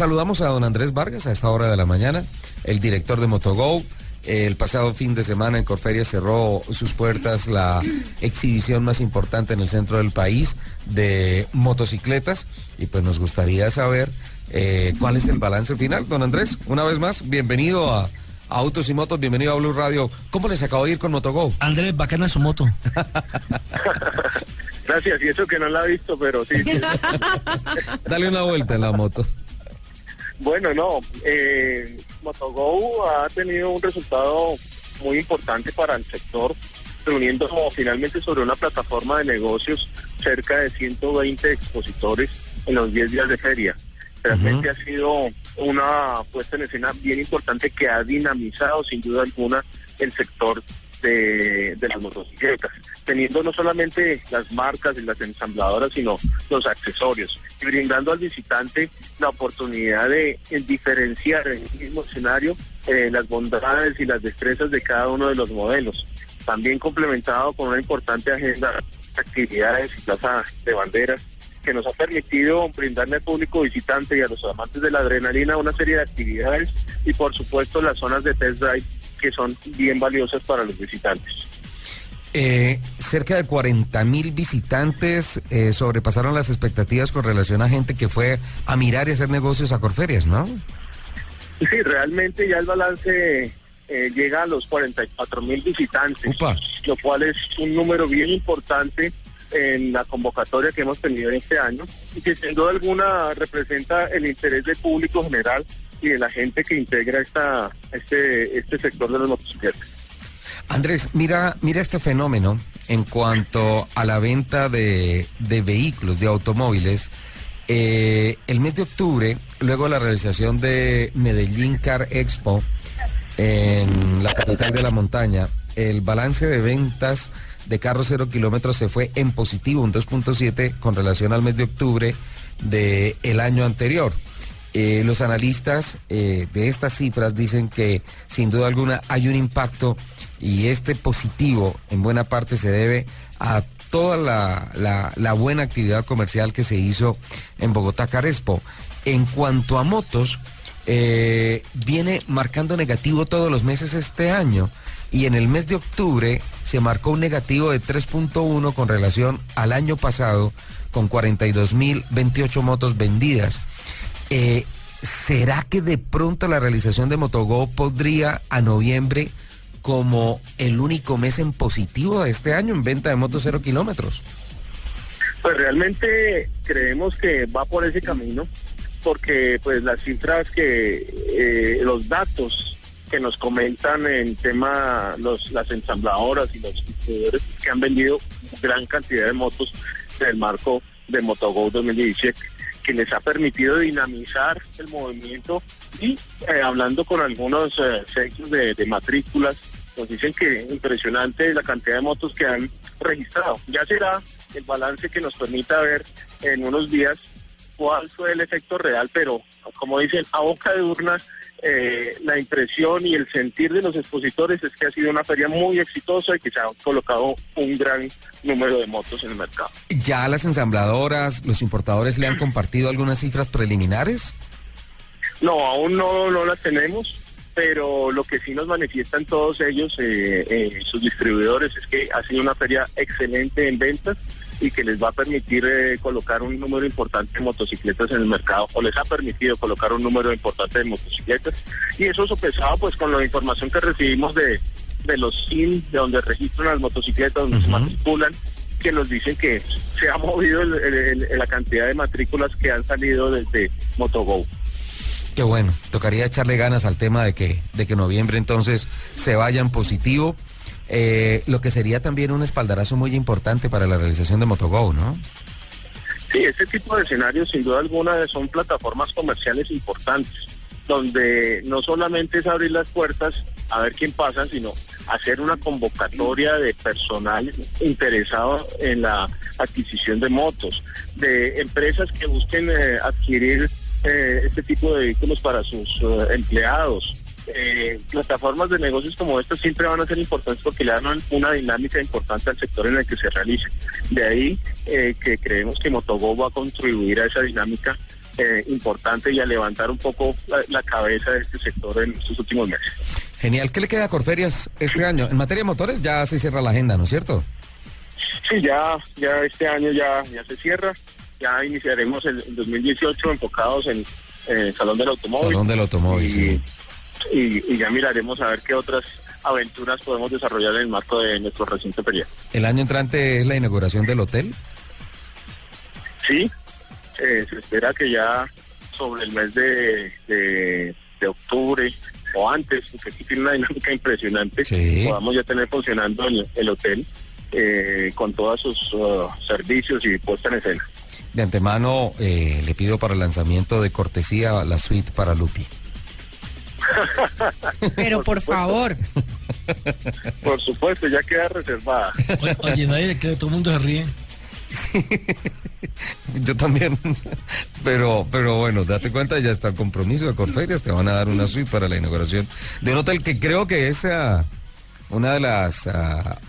saludamos a don Andrés Vargas a esta hora de la mañana, el director de Motogo. El pasado fin de semana en Corferia cerró sus puertas la exhibición más importante en el centro del país de motocicletas y pues nos gustaría saber eh, cuál es el balance final. Don Andrés, una vez más, bienvenido a, Autos y Motos, bienvenido a Blue Radio. ¿Cómo les acabó de ir con Motogo? Andrés, bacana su moto. Gracias, y eso que no la he visto, pero sí. Dale una vuelta en la moto. Bueno, no, eh, Motogo ha tenido un resultado muy importante para el sector, reuniendo finalmente sobre una plataforma de negocios cerca de 120 expositores en los 10 días de feria. Realmente ha sido una puesta en escena bien importante que ha dinamizado sin duda alguna el sector de, las motocicletas, teniendo no solamente las marcas y las ensambladoras, sino los accesorios, y brindando al visitante la oportunidad de, diferenciar en el mismo escenario eh, las bondades y las destrezas de cada uno de los modelos. También complementado con una importante agenda de actividades y plaza de banderas que nos ha permitido brindarle al público visitante y a los amantes de la adrenalina una serie de actividades y por supuesto las zonas de test drive que son bien valiosas para los visitantes. Eh, cerca de 40 mil visitantes eh, sobrepasaron las expectativas con relación a gente que fue a mirar y hacer negocios a Corferias, ¿no? Sí, realmente ya el balance eh, llega a los 44 mil visitantes, lo cual es un número bien importante en la convocatoria que hemos tenido en este año y que sin duda alguna representa el interés del público general y de la gente que integra esta, este, este sector de los motocicletas. Andrés, mira, mira este fenómeno en cuanto a la venta de, vehículos, de automóviles. Eh, el mes de octubre, luego de la realización de Medellín Car Expo en la capital de la montaña, el balance de ventas de carros cero kilómetros se fue en positivo, un 2.7 con relación al mes de octubre del el año anterior. Eh, los analistas eh, de estas cifras dicen que sin duda alguna hay un impacto y este positivo en buena parte se debe a toda la, buena actividad comercial que se hizo en Bogotá Carespo. En cuanto a motos, eh, viene marcando negativo todos los meses este año y en el mes de octubre se marcó un negativo de 3.1 con relación al año pasado con 42.028 motos vendidas. Eh, ¿Será que de pronto la realización de Motogo podría a noviembre como el único mes en positivo de este año en venta de motos cero kilómetros? Pues realmente creemos que va por ese camino porque pues las cifras que eh, los datos que nos comentan en tema los, las ensambladoras y los distribuidores que han vendido gran cantidad de motos del marco de Motogo 2017 les ha permitido dinamizar el movimiento y eh, hablando con algunos eh, de, de, matrículas nos dicen que impresionante la cantidad de motos que han registrado. Ya será el balance que nos permita ver en unos días cuál fue el efecto real, pero como dicen, a boca de urnas eh, la impresión y el sentir de los expositores es que ha sido una feria muy exitosa y que se ha colocado un gran número de motos en el mercado. ¿Ya las ensambladoras, los importadores le han compartido algunas cifras preliminares? No, aún no, no las tenemos, pero lo que sí nos manifiestan todos ellos, eh, eh, sus distribuidores, es que ha sido una feria excelente en ventas y que les va a permitir eh, colocar un número importante de motocicletas en el mercado o les ha permitido colocar un número importante de motocicletas. Y eso sopesado pues con la información que recibimos de, de los SIN, de donde registran las motocicletas, donde se matriculan, que nos dicen que se ha movido la cantidad de matrículas que han salido desde Motogo. Qué bueno, tocaría echarle ganas al tema de que, de que noviembre entonces se vaya en positivo eh, lo que sería también un espaldarazo muy importante para la realización de Motogo, ¿no? Sí, este tipo de escenarios sin duda alguna son plataformas comerciales importantes, donde no solamente es abrir las puertas a ver quién pasa, sino hacer una convocatoria de personal interesado en la adquisición de motos, de empresas que busquen eh, adquirir eh, este tipo de vehículos para sus empleados, eh, plataformas de negocios como estas siempre van a ser importantes porque le dan una dinámica importante al sector en el que se realice. De ahí eh, que creemos que Motogo va a contribuir a esa dinámica eh, importante y a levantar un poco la, cabeza de este sector en estos últimos meses. Genial. ¿Qué le queda a Corferias este año? En materia de motores ya se cierra la agenda, ¿no es cierto? Sí, ya, ya este año ya, ya se cierra. Ya iniciaremos el, 2018 enfocados en el Salón del Automóvil. Salón del Automóvil, y, sí. Y, ya miraremos a ver qué otras aventuras podemos desarrollar en el marco de nuestro recinto ferial. ¿El año entrante es la inauguración del hotel? Sí, eh, se espera que ya sobre el mes de, de, octubre o antes, porque aquí tiene una dinámica impresionante, podamos ya tener funcionando el, hotel eh, con todos sus uh, servicios y puesta en escena. De antemano eh, le pido para el lanzamiento de cortesía la suite para Lupi. Pero por, favor. Por supuesto, ya queda reservada. Oye, nadie que todo el mundo se ríe. Yo también. Pero, pero bueno, date cuenta, ya está el compromiso de Corferias, te van a dar una suite para la inauguración de un hotel que creo que es una de las uh,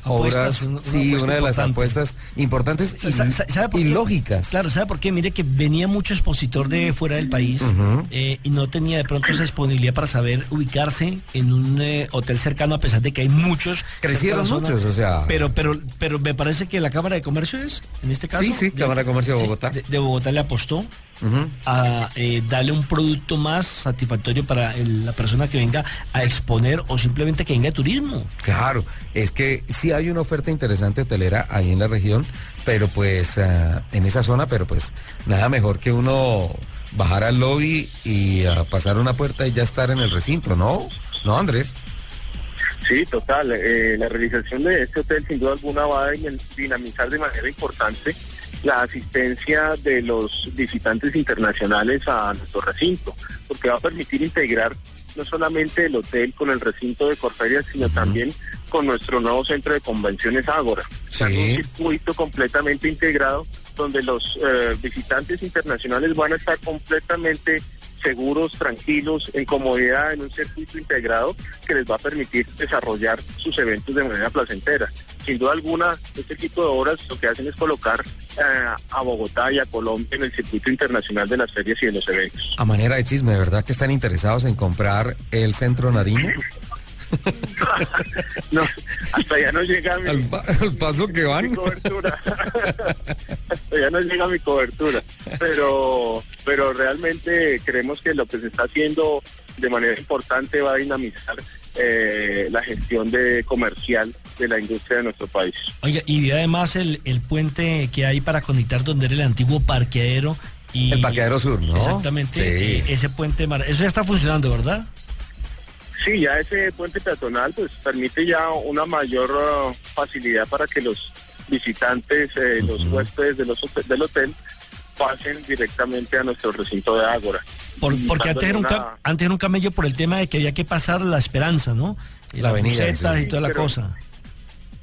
obras, sí, una de las apuestas importantes y, lógicas. Claro, ¿sabe por qué? Mire que venía mucho expositor de fuera del país eh, y no tenía de pronto esa disponibilidad para saber ubicarse en un eh, hotel cercano, a pesar de que hay muchos. Crecieron muchos, o sea. Pero, pero, pero me parece que la Cámara de Comercio es, en este caso. Sí, sí, Cámara de Comercio de Bogotá. de, Bogotá le apostó a eh, darle un producto más satisfactorio para la persona que venga a exponer o simplemente que venga de turismo. Claro, es que sí hay una oferta interesante hotelera ahí en la región, pero pues ah, en esa zona, pero pues nada mejor que uno bajar al lobby y ah, pasar una puerta y ya estar en el recinto, ¿no? ¿No, Andrés? Sí, total. Eh, la realización de este hotel sin duda alguna va a dinamizar de manera importante la asistencia de los visitantes internacionales a nuestro recinto, porque va a permitir integrar no solamente el hotel con el recinto de Corferias, sino también con nuestro nuevo centro de convenciones Ágora. un circuito completamente integrado donde los eh, visitantes internacionales van a estar completamente seguros, tranquilos, en comodidad, en un circuito integrado que les va a permitir desarrollar sus eventos de manera placentera. Sin duda alguna, este tipo de obras lo que hacen es colocar eh, a Bogotá y a Colombia en el circuito internacional de las ferias y de los eventos. A manera de chisme, ¿de verdad que están interesados en comprar el Centro Nariño? no, hasta ya no llega mi, al, paso que van. cobertura. hasta ya no llega mi cobertura. Pero, pero realmente creemos que lo que se está haciendo de manera importante va a dinamizar eh, la gestión de comercial de la industria de nuestro país. Oiga, y además el, el puente que hay para conectar donde era el antiguo parqueadero y el parqueadero sur, ¿no? Exactamente, eh, ese puente, eso ya está funcionando, ¿verdad? Sí, ya ese puente peatonal pues permite ya una mayor uh, facilidad para que los visitantes, eh, los huéspedes de los, del hotel pasen directamente a nuestro recinto de Ágora. porque antes era, un antes era un camello por el tema de que había que pasar la esperanza, ¿no? la, avenida. y toda la cosa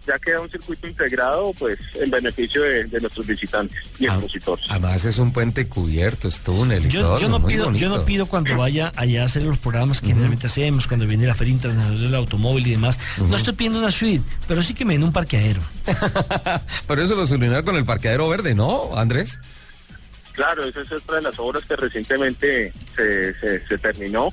ya queda un circuito integrado, pues en beneficio de, nuestros visitantes y ah, expositores. Además es un puente cubierto, es túnel y yo, yo no pido, yo no pido cuando vaya allá a hacer los programas que generalmente hacemos, cuando viene la Feria Internacional del Automóvil y demás. No estoy pidiendo una suite, pero sí que me den un parqueadero. pero eso lo solucionaron con el parqueadero verde, ¿no, Andrés? Claro, esa es otra de las obras que recientemente se, se, terminó,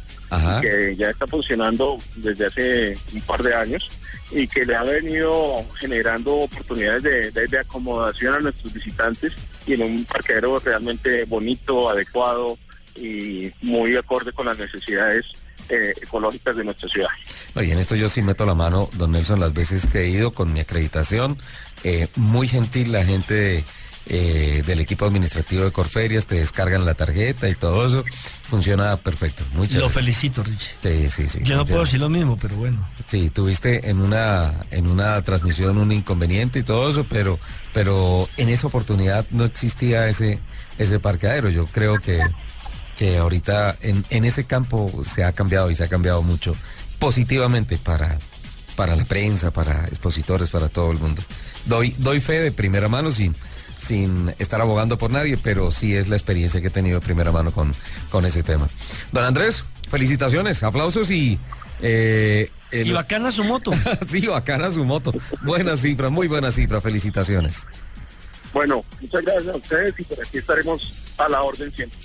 que ya está funcionando desde hace un par de años y que le ha venido generando oportunidades de, acomodación a nuestros visitantes y en un parqueadero realmente bonito, adecuado y muy acorde con las necesidades eh, ecológicas de nuestra ciudad. Oye, en esto yo sí meto la mano, don Nelson, las veces que he ido con mi acreditación, eh, muy gentil la gente de eh, del equipo administrativo de Corferias, te descargan la tarjeta y todo eso. Funciona perfecto. Muchas Lo felicito, Richie. Sí, sí, sí. Yo no puedo decir lo mismo, pero bueno. Sí, tuviste en una, en una transmisión un inconveniente y todo eso, pero, pero en esa oportunidad no existía ese, ese parqueadero. Yo creo que, que ahorita en, en ese campo se ha cambiado y se ha cambiado mucho positivamente para, para la prensa, para expositores, para todo el mundo. Doy, doy fe de primera mano sin sin estar abogando por nadie, pero sí es la experiencia que he tenido de primera mano con, con ese tema. Don Andrés, felicitaciones, aplausos y... Eh, y bacana su moto. sí, bacana su moto. Buena cifra, muy buena cifra, felicitaciones. Bueno, muchas gracias a ustedes y por aquí estaremos a la orden siempre.